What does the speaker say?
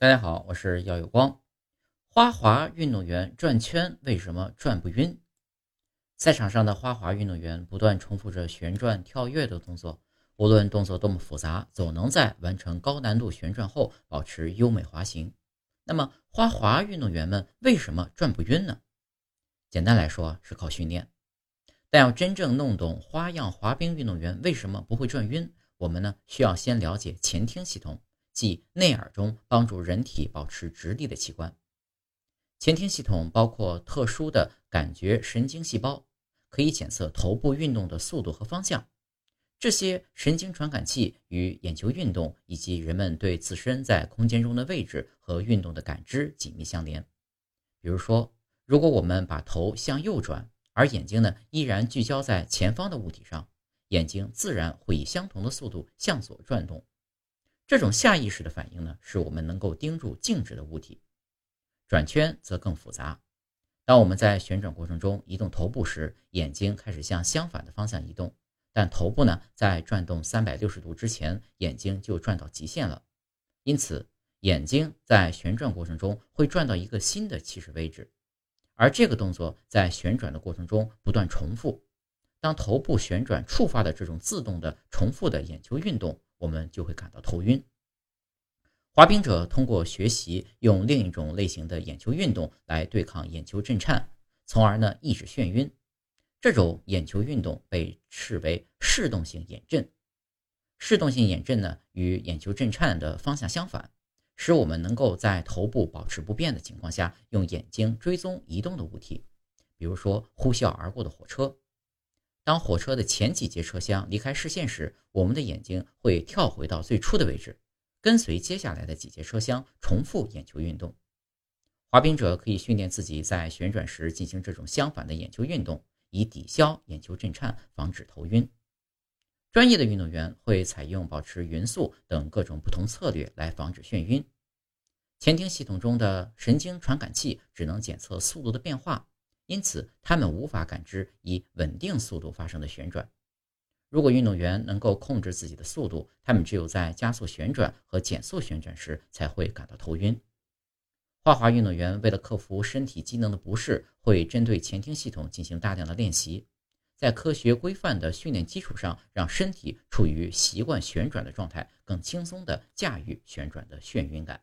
大家好，我是耀有光。花滑运动员转圈为什么转不晕？赛场上的花滑运动员不断重复着旋转、跳跃的动作，无论动作多么复杂，总能在完成高难度旋转后保持优美滑行。那么，花滑运动员们为什么转不晕呢？简单来说，是靠训练。但要真正弄懂花样滑冰运动员为什么不会转晕，我们呢需要先了解前庭系统，即内耳中帮助人体保持直立的器官。前庭系统包括特殊的感觉神经细胞，可以检测头部运动的速度和方向。这些神经传感器与眼球运动以及人们对自身在空间中的位置和运动的感知紧密相连。比如说，如果我们把头向右转，而眼睛呢，依然聚焦在前方的物体上，眼睛自然会以相同的速度向左转动。这种下意识的反应呢，是我们能够盯住静止的物体。转圈则更复杂。当我们在旋转过程中移动头部时，眼睛开始向相反的方向移动，但头部呢，在转动三百六十度之前，眼睛就转到极限了。因此，眼睛在旋转过程中会转到一个新的起始位置。而这个动作在旋转的过程中不断重复，当头部旋转触发的这种自动的重复的眼球运动，我们就会感到头晕。滑冰者通过学习用另一种类型的眼球运动来对抗眼球震颤，从而呢抑制眩晕。这种眼球运动被视为视动性眼震。视动性眼震呢与眼球震颤的方向相反。使我们能够在头部保持不变的情况下，用眼睛追踪移动的物体，比如说呼啸而过的火车。当火车的前几节车厢离开视线时，我们的眼睛会跳回到最初的位置，跟随接下来的几节车厢重复眼球运动。滑冰者可以训练自己在旋转时进行这种相反的眼球运动，以抵消眼球震颤，防止头晕。专业的运动员会采用保持匀速等各种不同策略来防止眩晕。前庭系统中的神经传感器只能检测速度的变化，因此他们无法感知以稳定速度发生的旋转。如果运动员能够控制自己的速度，他们只有在加速旋转和减速旋转时才会感到头晕。花滑运动员为了克服身体机能的不适，会针对前庭系统进行大量的练习。在科学规范的训练基础上，让身体处于习惯旋转的状态，更轻松地驾驭旋转的眩晕感。